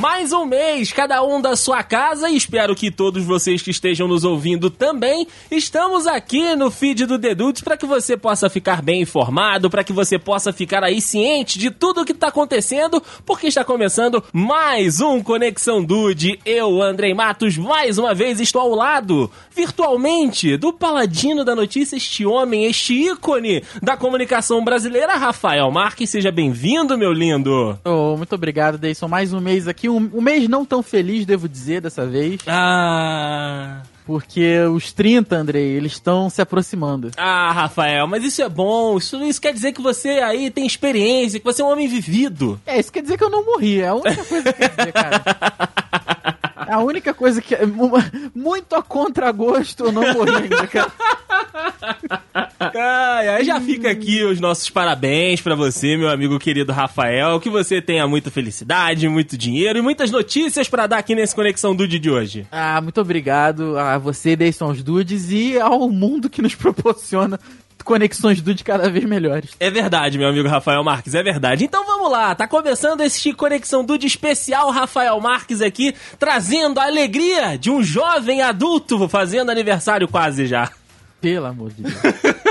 Mais um mês, cada um da sua casa, e espero que todos vocês que estejam nos ouvindo também. Estamos aqui no feed do Dedudes para que você possa ficar bem informado, para que você possa ficar aí ciente de tudo o que está acontecendo, porque está começando mais um Conexão Dude. Eu, Andrei Matos, mais uma vez estou ao lado, virtualmente, do paladino da notícia, este homem, este ícone da comunicação brasileira, Rafael Marques. Seja bem-vindo, meu lindo. Oh, muito obrigado, Deison. Mais um mês aqui. Um, um mês não tão feliz, devo dizer, dessa vez. Ah. Porque os 30, Andrei, eles estão se aproximando. Ah, Rafael, mas isso é bom. Isso, isso quer dizer que você aí tem experiência, que você é um homem vivido. É, isso quer dizer que eu não morri. É a única coisa que quer dizer, cara. É a única coisa que. Muito a contragosto eu não morri ainda, cara. Ai, aí já fica aqui os nossos parabéns para você, meu amigo querido Rafael. Que você tenha muita felicidade, muito dinheiro e muitas notícias para dar aqui nesse Conexão Dude de hoje. Ah, muito obrigado a você, Deison os Dudes, e ao mundo que nos proporciona conexões Dude cada vez melhores. É verdade, meu amigo Rafael Marques, é verdade. Então vamos lá, tá começando esse Conexão Dude especial Rafael Marques aqui, trazendo a alegria de um jovem adulto fazendo aniversário quase já. Pelo amor de Deus.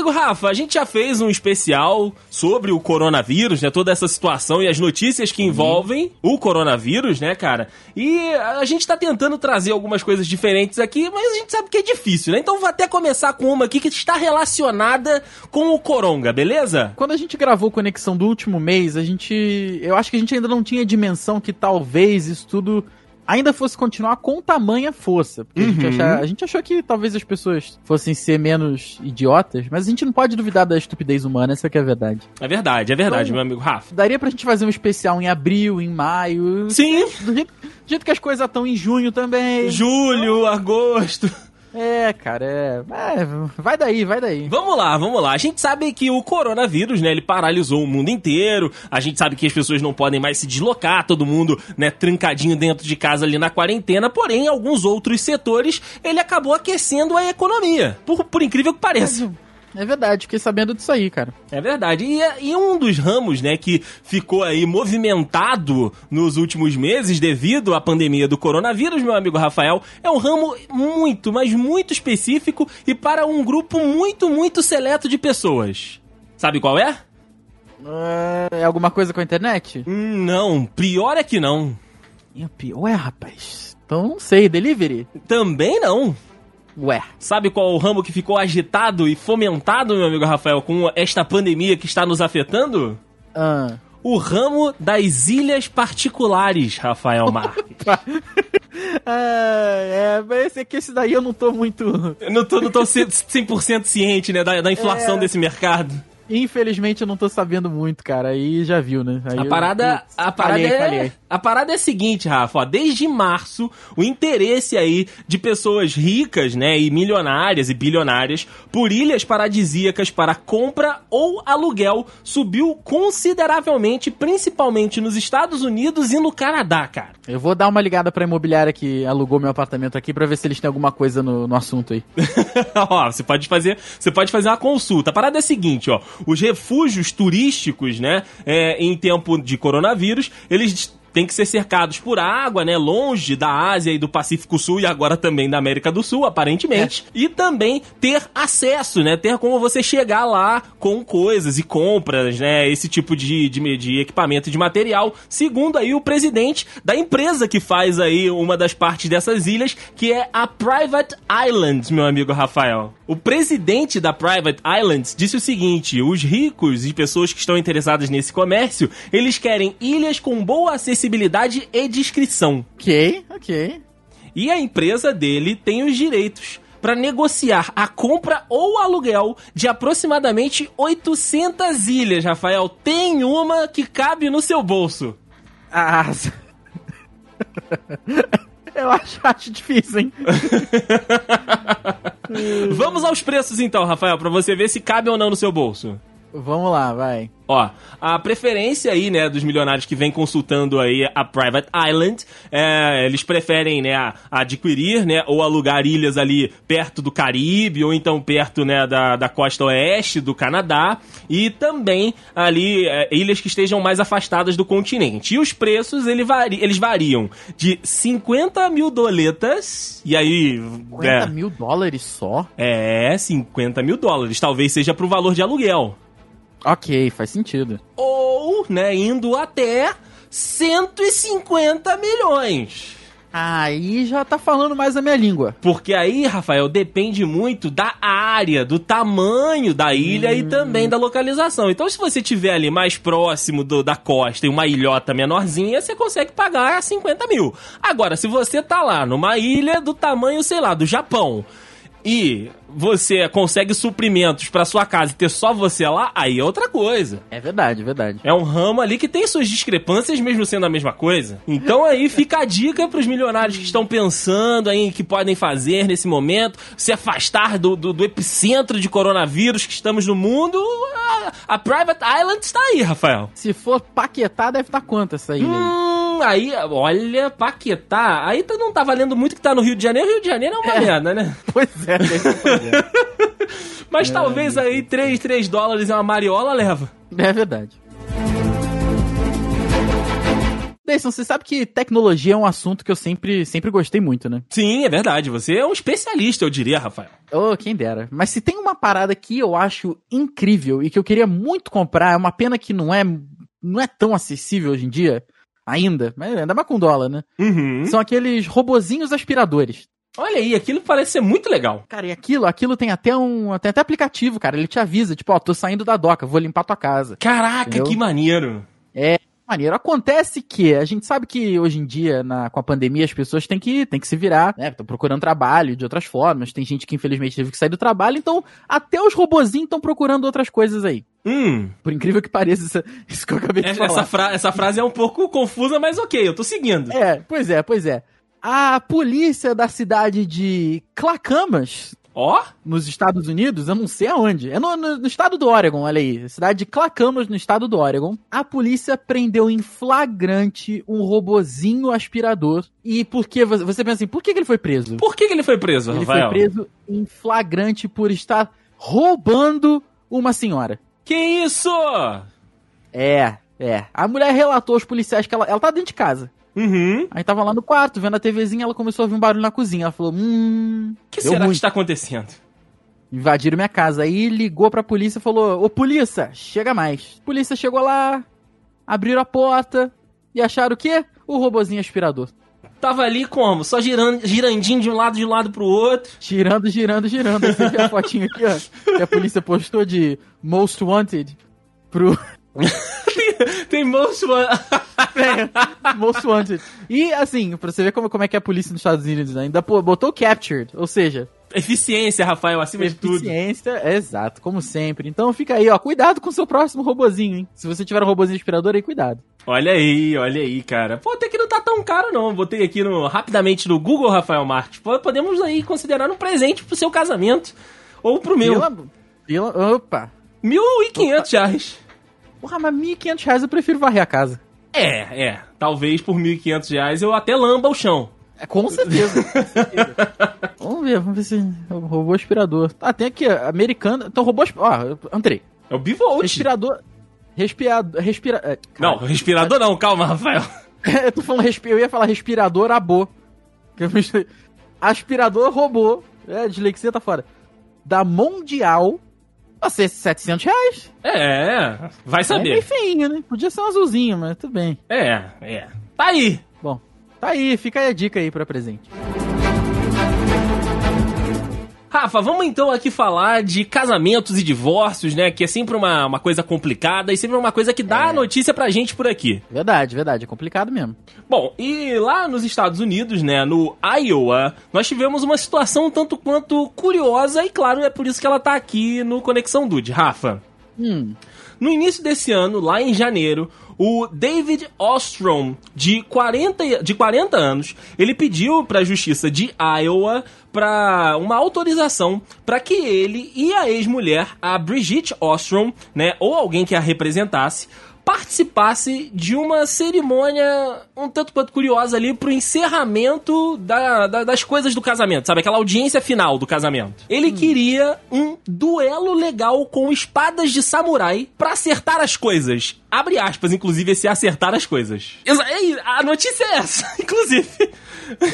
amigo Rafa, a gente já fez um especial sobre o coronavírus, né? Toda essa situação e as notícias que envolvem o coronavírus, né, cara? E a gente tá tentando trazer algumas coisas diferentes aqui, mas a gente sabe que é difícil, né? Então vou até começar com uma aqui que está relacionada com o coronga, beleza? Quando a gente gravou Conexão do último mês, a gente. Eu acho que a gente ainda não tinha dimensão que talvez isso tudo ainda fosse continuar com tamanha força. Porque uhum. a, gente achar, a, gente achou que talvez as pessoas fossem ser menos idiotas, mas a gente não pode duvidar da estupidez humana, essa que é a verdade. É verdade, é verdade, então, meu amigo Rafa. Daria pra gente fazer um especial em abril, em maio. Sim. Do jeito, do jeito que as coisas estão em junho também. Julho, agosto. É, cara, é... é. Vai daí, vai daí. Vamos lá, vamos lá. A gente sabe que o coronavírus, né, ele paralisou o mundo inteiro. A gente sabe que as pessoas não podem mais se deslocar, todo mundo, né, trancadinho dentro de casa ali na quarentena. Porém, em alguns outros setores, ele acabou aquecendo a economia. Por, por incrível que pareça. É verdade, fiquei sabendo disso aí, cara. É verdade. E, e, um dos ramos, né, que ficou aí movimentado nos últimos meses devido à pandemia do coronavírus, meu amigo Rafael, é um ramo muito, mas muito específico e para um grupo muito, muito seleto de pessoas. Sabe qual é? É alguma coisa com a internet? Hum, não, pior é que não. É pior, é, rapaz. Então não sei, delivery? Também não. Ué. Sabe qual o ramo que ficou agitado e fomentado, meu amigo Rafael, com esta pandemia que está nos afetando? Ah. O ramo das ilhas particulares, Rafael Marques. ah, é, mas esse aqui, esse daí eu não tô muito. Eu não tô, não tô 100% ciente, né, da, da inflação é... desse mercado. Infelizmente eu não tô sabendo muito, cara. Aí já viu, né? Aí a parada, eu, a parada falhei, é, falhei. a parada é a seguinte, Rafa, ó, desde março, o interesse aí de pessoas ricas, né, e milionárias e bilionárias por ilhas paradisíacas para compra ou aluguel subiu consideravelmente, principalmente nos Estados Unidos e no Canadá, cara. Eu vou dar uma ligada pra imobiliária que alugou meu apartamento aqui para ver se eles têm alguma coisa no, no assunto aí. ó, você pode fazer, você pode fazer uma consulta. A parada é a seguinte, ó, os refúgios turísticos, né, é, em tempo de coronavírus, eles tem que ser cercados por água, né? Longe da Ásia e do Pacífico Sul e agora também da América do Sul, aparentemente. É. E também ter acesso, né? Ter como você chegar lá com coisas e compras, né? Esse tipo de, de, de equipamento e de material. Segundo aí o presidente da empresa que faz aí uma das partes dessas ilhas, que é a Private Islands, meu amigo Rafael. O presidente da Private Islands disse o seguinte: os ricos e pessoas que estão interessadas nesse comércio, eles querem ilhas com boa acessibilidade e descrição. Ok, ok. E a empresa dele tem os direitos para negociar a compra ou aluguel de aproximadamente 800 ilhas, Rafael. Tem uma que cabe no seu bolso. Ah. Eu acho, acho difícil, hein? Vamos aos preços então, Rafael, para você ver se cabe ou não no seu bolso. Vamos lá, vai. Ó, a preferência aí, né, dos milionários que vem consultando aí a Private Island, é, eles preferem, né, adquirir, né, ou alugar ilhas ali perto do Caribe, ou então perto, né, da, da costa oeste do Canadá, e também ali é, ilhas que estejam mais afastadas do continente. E os preços, ele vari, eles variam de 50 mil doletas, e aí... 50 é, mil dólares só? É, 50 mil dólares, talvez seja pro valor de aluguel. Ok, faz sentido. Ou, né, indo até 150 milhões. Aí já tá falando mais a minha língua. Porque aí, Rafael, depende muito da área, do tamanho da ilha hum. e também da localização. Então, se você tiver ali mais próximo do, da costa e uma ilhota menorzinha, você consegue pagar 50 mil. Agora, se você tá lá numa ilha do tamanho, sei lá, do Japão e você consegue suprimentos para sua casa e ter só você lá, aí é outra coisa. É verdade, é verdade. É um ramo ali que tem suas discrepâncias, mesmo sendo a mesma coisa. Então aí fica a dica para os milionários que estão pensando aí que podem fazer nesse momento, se afastar do, do, do epicentro de coronavírus que estamos no mundo. A, a Private Island está aí, Rafael. Se for Paquetá, deve estar quanto essa ilha hum, aí? Olha, Paquetá, aí não tá valendo muito que tá no Rio de Janeiro. Rio de Janeiro é uma é. merda, né? Pois é, Mas é, talvez aí 3, 3 dólares é uma mariola leva. É verdade. Deison, você sabe que tecnologia é um assunto que eu sempre, sempre gostei muito, né? Sim, é verdade. Você é um especialista, eu diria, Rafael. Oh, quem dera. Mas se tem uma parada que eu acho incrível e que eu queria muito comprar, é uma pena que não é, não é tão acessível hoje em dia, ainda, mas ainda mais com dólar, né? Uhum. São aqueles robozinhos aspiradores. Olha aí, aquilo parece ser muito legal. Cara, e aquilo, aquilo tem até um, tem até aplicativo, cara. Ele te avisa, tipo, ó, tô saindo da doca, vou limpar tua casa. Caraca, Entendeu? que maneiro. É, maneiro. Acontece que a gente sabe que hoje em dia, na, com a pandemia, as pessoas têm que, têm que se virar, né? Estão procurando trabalho de outras formas. Tem gente que infelizmente teve que sair do trabalho, então até os robozinhos estão procurando outras coisas aí. Hum. Por incrível que pareça, isso, isso que eu acabei de essa, falar. Essa, fra essa frase é um pouco confusa, mas ok, eu tô seguindo. É, pois é, pois é. A polícia da cidade de Clacammas, Ó? Oh? Nos Estados Unidos, eu não sei aonde. É no, no, no, estado do Oregon, olha aí. Cidade de Clacammas, no estado do Oregon. A polícia prendeu em flagrante um robozinho aspirador. E por que você pensa assim, por que, que ele foi preso? Por que, que ele foi preso, ele Rafael? Ele foi preso em flagrante por estar roubando uma senhora. Que isso? É, é. A mulher relatou aos policiais que ela, ela tá dentro de casa. Uhum. Aí tava lá no quarto, vendo a TVzinha, ela começou a ouvir um barulho na cozinha. Ela falou: Hum. O que será muito. que está acontecendo? Invadiram minha casa. Aí ligou pra polícia e falou: Ô polícia, chega mais. A polícia chegou lá, abriram a porta e acharam o quê? O robozinho aspirador. Tava ali como? Só girando, girandinho de um lado de um lado pro outro. Girando, girando, girando. Você vê a fotinha aqui, ó. Que a polícia postou de Most Wanted pro. tem Most Wanted. é, Most Wanted. E assim, pra você ver como, como é que é a polícia nos Estados Unidos, né? ainda botou Captured, ou seja... Eficiência, Rafael, acima de tudo. Eficiência, exato, como sempre. Então fica aí, ó, cuidado com o seu próximo robozinho, hein? Se você tiver um robozinho aspirador aí, cuidado. Olha aí, olha aí, cara. Pô, até que não tá tão caro não. Botei aqui no, rapidamente no Google, Rafael Marques. Podemos aí considerar um presente pro seu casamento. Ou pro meu. Pela, pela, opa. Mil e quinhentos reais. Porra, mas 1.500 reais eu prefiro varrer a casa. É, é. Talvez por 1.500 reais eu até lamba o chão. É, com certeza. com certeza. vamos ver, vamos ver se é o robô aspirador. Ah, tem aqui, americano. Então, robô aspirador. Ó, entrei. É o Bivolt. Respirador. Respirador. Respira... É, não, respirador não, calma, Rafael. eu tô falando respi... Eu ia falar respirador abô. Aspirador robô. É, dislexia tá fora. Da Mundial Vai ser 700 reais. É, vai saber. É feinho, né? Podia ser um azulzinho, mas tudo bem. É, é. Tá aí. Bom, tá aí. Fica aí a dica aí pra presente. Rafa, vamos então aqui falar de casamentos e divórcios, né? Que é sempre uma, uma coisa complicada e sempre uma coisa que dá é. notícia pra gente por aqui. Verdade, verdade. É complicado mesmo. Bom, e lá nos Estados Unidos, né? No Iowa, nós tivemos uma situação tanto quanto curiosa e, claro, é por isso que ela tá aqui no Conexão Dude. Rafa. Hum. No início desse ano, lá em janeiro, O David Ostrom, de 40, de 40 anos, ele pediu para a justiça de Iowa para uma autorização para que ele e a ex-mulher, a Brigitte Ostrom, né, ou alguém que a representasse, participasse de uma cerimônia um tanto quanto curiosa ali pro encerramento da, da, das coisas do casamento, sabe? Aquela audiência final do casamento. Ele hum. queria um duelo legal com espadas de samurai para acertar as coisas. Abre aspas, inclusive, esse acertar as coisas. A notícia é essa, inclusive.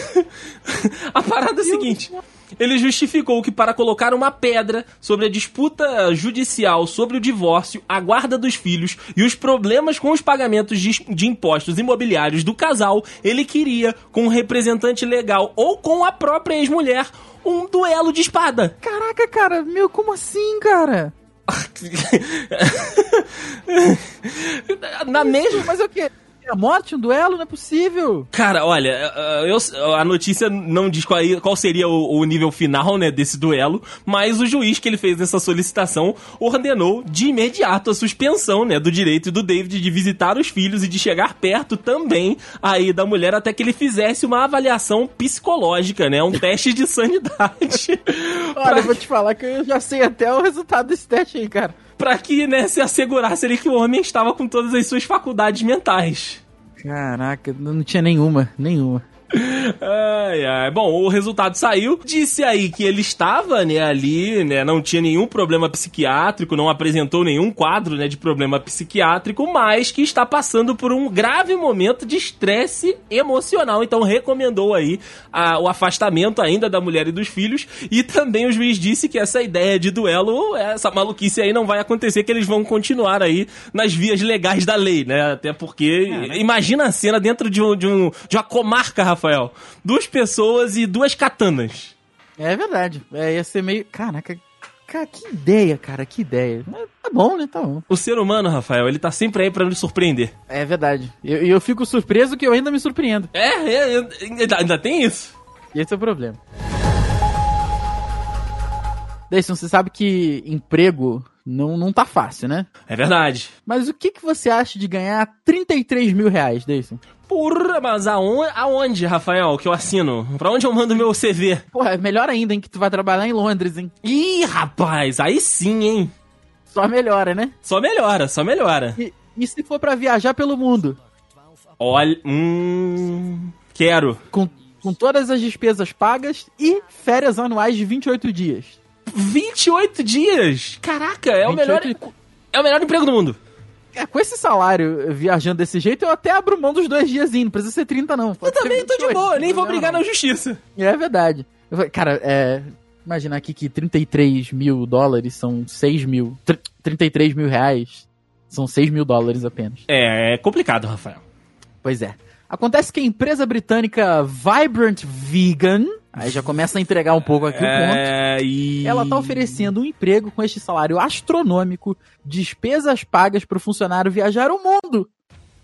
a parada é a seguinte ele justificou que para colocar uma pedra sobre a disputa judicial sobre o divórcio, a guarda dos filhos e os problemas com os pagamentos de, de impostos imobiliários do casal, ele queria, com um representante legal ou com a própria ex-mulher, um duelo de espada. Caraca, cara, meu, como assim, cara? Na mesma. Mas o quê? A morte, um duelo, não é possível. Cara, olha, eh, eu, a notícia não diz qual, qual seria o, o, nível final, né, desse duelo, mas o juiz que ele fez essa solicitação ordenou de imediato a suspensão, né, do direito do David de visitar os filhos e de chegar perto também aí da mulher até que ele fizesse uma avaliação psicológica, né, um teste de sanidade. Olha, pra... eu vou te falar que eu já sei até o resultado desse teste aí, cara para que, né, se assegurasse ali que o homem estava com todas as suas faculdades mentais. Caraca, não tinha nenhuma, nenhuma ai, ai. Bom, o resultado saiu. Disse aí que ele estava, né, ali, né, não tinha nenhum problema psiquiátrico, não apresentou nenhum quadro, né, de problema psiquiátrico, mas que está passando por um grave momento de estresse emocional. Então recomendou aí a, o afastamento ainda da mulher e dos filhos. E também o juiz disse que essa ideia de duelo, essa maluquice aí não vai acontecer, que eles vão continuar aí nas vias legais da lei, né? Até porque, é. imagina a cena dentro de, um, de, um, de uma comarca, Rafael. Duas pessoas e duas katanas. É verdade. É, ia ser meio. Caraca, Cara, que ideia, cara, que ideia. Tá bom, né? Tá bom. O ser humano, Rafael, ele tá sempre aí para nos surpreender. É verdade. E eu, eu, fico surpreso que eu ainda me surpreendo. É, é ainda, ainda tem isso? Esse é o problema. Deison, você sabe que emprego não, não tá fácil, né? É verdade. Mas o que, que você acha de ganhar 33 mil reais, Deison? Porra, mas aonde, aonde, Rafael, que eu assino? Pra onde eu mando meu CV? Porra, é melhor ainda, hein, que tu vai trabalhar em Londres, hein? Ih, rapaz, aí sim, hein? Só melhora, né? Só melhora, só melhora. E, e se for para viajar pelo mundo? Olha, hum... Quero. Com, com todas as despesas pagas e férias anuais de 28 dias. 28 dias? Caraca, é 28... o melhor... É o melhor emprego do mundo. É, com esse salário viajando desse jeito, eu até abro mão dos dois dias. Não precisa ser 30, não. Pode eu também tô de boa, nem vou brigar na justiça. É verdade. Cara, é. Imaginar aqui que 33 mil dólares são 6 mil. 33 mil reais são 6 mil dólares apenas. É, é complicado, Rafael. Pois é. Acontece que a empresa britânica Vibrant Vegan Aí já começa a entregar um pouco aqui é, o ponto. E... Ela tá oferecendo um emprego com este salário astronômico, despesas pagas para o funcionário viajar o mundo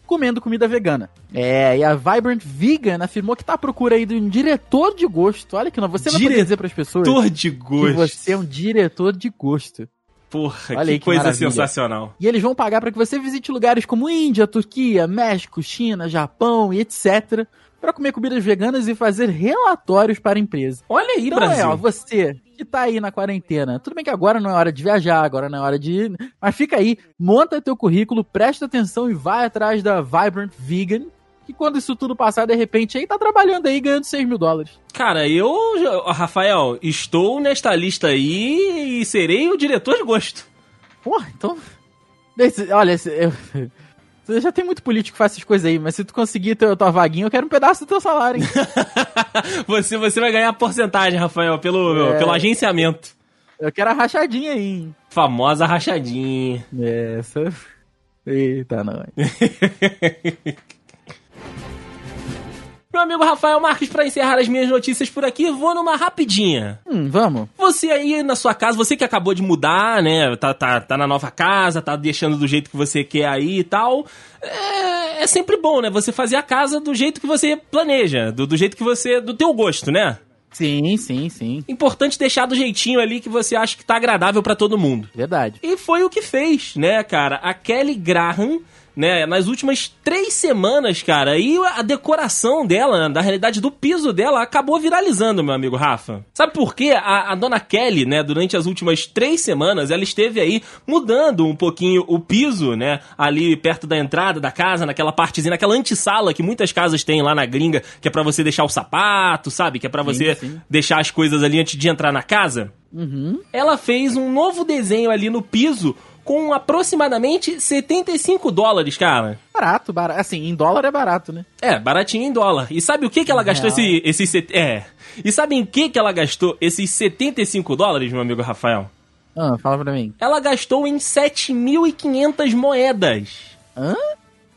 comendo comida vegana. É, e a Vibrant Vegan afirmou que tá à procura aí de um diretor de gosto. Olha que não, você vai poder dizer para as pessoas diretor de gosto. que você é um diretor de gosto. Porra, Olha que, aí, que coisa maravilha. sensacional. E eles vão pagar para que você visite lugares como Índia, Turquia, México, China, Japão e etc para comer comidas veganas e fazer relatórios para a empresa. Olha aí, então, Brasil. É, ó, você que tá aí na quarentena. Tudo bem que agora não é hora de viajar, agora não é hora de. Mas fica aí, monta teu currículo, presta atenção e vai atrás da Vibrant Vegan. Que quando isso tudo passar, de repente, aí tá trabalhando aí ganhando 6 mil dólares. Cara, eu, Rafael, estou nesta lista aí e serei o diretor de gosto. Porra, então. Olha, eu, você já tem muito político que faz essas coisas aí, mas se tu conseguir ter a tua vaguinha, eu quero um pedaço do teu salário, hein? você, você vai ganhar porcentagem, Rafael, pelo, é... pelo agenciamento. Eu quero a rachadinha aí? Famosa rachadinha. É, essa... Eita, não. Meu amigo Rafael Marques, para encerrar as minhas notícias por aqui, vou numa rapidinha. Hum, vamos. Você aí na sua casa, você que acabou de mudar, né? Tá, tá, tá na nova casa, tá deixando do jeito que você quer aí e tal. É, é sempre bom, né? Você fazer a casa do jeito que você planeja, do, do jeito que você. do teu gosto, né? Sim, sim, sim. Importante deixar do jeitinho ali que você acha que tá agradável para todo mundo. Verdade. E foi o que fez, né, cara? A Kelly Graham né, nas últimas três semanas, cara, e a decoração dela, da realidade do piso dela, acabou viralizando, meu amigo Rafa. Sabe por quê? A, a dona Kelly, né, durante as últimas três semanas, ela esteve aí mudando um pouquinho o piso, né, ali perto da entrada da casa, naquela partezinha, naquela antessala que muitas casas têm lá na gringa, que é para você deixar o sapato, sabe? Que é para você sim. deixar as coisas ali antes de entrar na casa. Uhum. Ela fez um novo desenho ali no piso com aproximadamente 75 dólares, cara. Barato, barato. Assim, em dólar é barato, né? É, baratinho em dólar. E sabe o que, que ela gastou esse, esses... É. E sabe em que, que ela gastou esses 75 dólares, meu amigo Rafael? Ah, fala pra mim. Ela gastou em 7.500 moedas. Hã?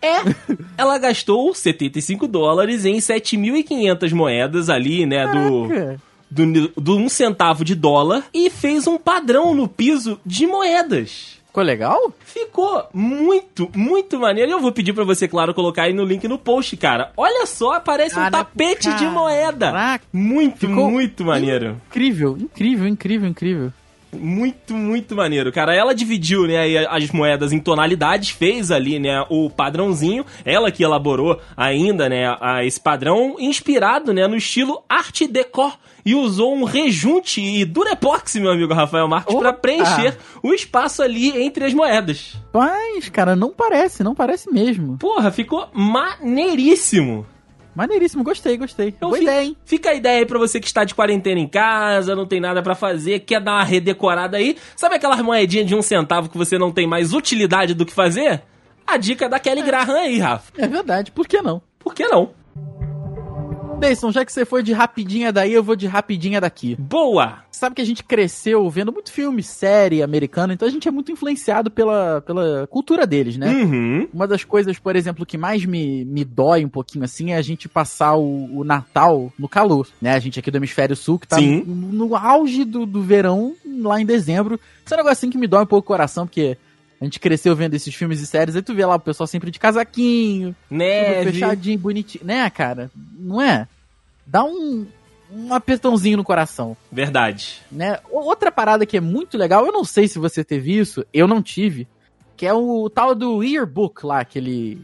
É. Ela gastou 75 dólares em 7.500 moedas ali, né, do do, do um centavo de dólar e fez um padrão no piso de moedas. Ficou legal? Ficou muito, muito maneiro. E eu vou pedir para você, claro, colocar aí no link no post, cara. Olha só, parece um tapete de moeda. Caraca. Muito, Ficou muito maneiro. Incrível, incrível, incrível, incrível. Muito, muito maneiro, cara. Ela dividiu, né, as moedas em tonalidades, fez ali, né, o padrãozinho. Ela que elaborou ainda, né, esse padrão inspirado, né, no estilo Art Deco e usou um rejunte e durepox, meu amigo Rafael Marques, para preencher o espaço ali entre as moedas. Mas, cara, não parece, não parece mesmo. Porra, ficou maneiríssimo. Maneiríssimo, gostei, gostei. Então, Boa fica, ideia, hein? Fica a ideia aí pra você que está de quarentena em casa, não tem nada para fazer, quer dar uma redecorada aí. Sabe aquelas moedinhas de um centavo que você não tem mais utilidade do que fazer? A dica da Kelly é. Graham aí, Rafa. É verdade, por que não? Por que não? Deison, já que você foi de rapidinha daí, eu vou de rapidinha daqui. Boa! Sabe que a gente cresceu vendo muito filme, série americana, então a gente é muito influenciado pela, pela cultura deles, né? Uhum. Uma das coisas, por exemplo, que mais me, me dói um pouquinho assim é a gente passar o, o Natal no calor, né? A gente aqui do Hemisfério Sul, que tá no, no, auge do, do verão, lá em dezembro. Isso é um negócio assim que me dói um pouco o coração, porque a gente cresceu vendo esses filmes e séries, aí tu vê lá o pessoal sempre de casaquinho, neve, fechadinho, bonitinho, né, cara? Não é? Dá um um apertãozinho no coração. Verdade. Né? Outra parada que é muito legal, eu não sei se você teve isso, eu não tive, que é o tal do Yearbook lá, aquele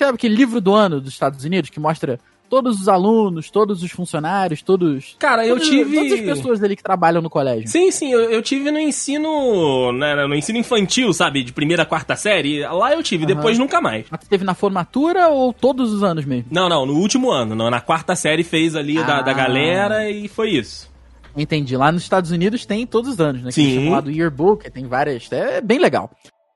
aquele livro do ano dos Estados Unidos que mostra todos os alunos, todos os funcionários, todos. Cara, eu todos, tive. Todas as pessoas ali que trabalham no colégio. Sim, sim, eu, eu tive no ensino. Né, no ensino infantil, sabe? De primeira a quarta série. Lá eu tive, uhum. depois nunca mais. Mas teve na formatura ou todos os anos mesmo? Não, não, no último ano. Não, na quarta série fez ali ah. da, da ah. galera e foi isso. Entendi. Lá nos Estados Unidos tem todos os anos, né? Sim. Que chamado Yearbook, tem várias. É bem legal.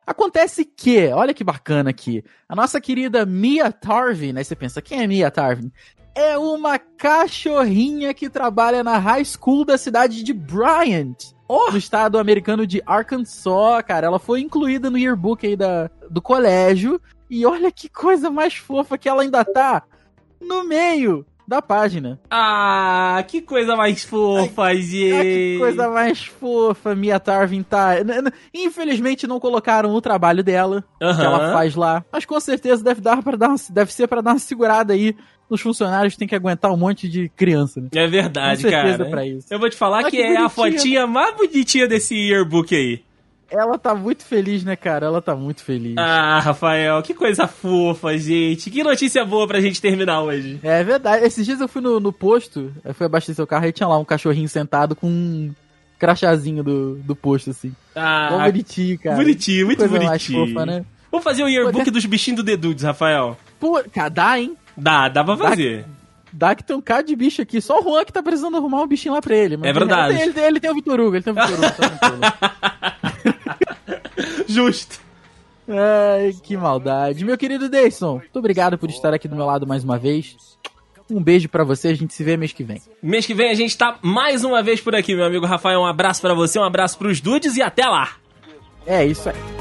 Acontece que, olha que bacana aqui, a nossa querida Mia Tarvin, né? Você pensa, quem é Mia Tarvin? É uma cachorrinha que trabalha na high school da cidade de Bryant. Oh. No estado americano de Arkansas, cara. Ela foi incluída no yearbook aí da, do colégio. E olha que coisa mais fofa que ela ainda tá no meio da página. Ah, que coisa mais fofa, Ai, gente. Ah, que coisa mais fofa, Mia Tarvin tá. Infelizmente não colocaram o trabalho dela, uhum. que ela faz lá. Mas com certeza deve dar para dar uma, deve ser para dar uma segurada aí nos funcionários tem que aguentar um monte de criança, né? É verdade, Com certeza cara. Pra isso. Eu vou te falar que, que, é a fotinha mais bonitinha desse yearbook aí. Ela tá muito feliz, né, cara? Ela tá muito feliz. Ah, Rafael, que coisa fofa, gente. Que notícia boa pra gente terminar hoje. É verdade. Esses dias eu fui no, no posto, eu fui abastecer o carro e tinha lá um cachorrinho sentado com um crachazinho do, do posto, assim. Ah, Bom bonitinho, cara. Bonitinho, muito coisa bonitinho. Mais fofa, né? Vamos fazer o yearbook Pô, dos bichinhos do Dedudes, Rafael. Pô, cara, dá, hein? Dá, dá pra fazer. Dá, dá que tem um cara de bicho aqui. Só o Juan que tá precisando arrumar um bichinho lá pra ele. é verdade. Ele, ele, ele, tem o Vitor Hugo, ele tem o Vitor Hugo. Justo. Ai, que maldade. Meu querido Deison, muito obrigado por estar aqui do meu lado mais uma vez. Um beijo para você, a gente se vê mês que vem. Mês que vem a gente tá mais uma vez por aqui, meu amigo Rafael. Um abraço para você, um abraço pros dudes e até lá. É isso aí.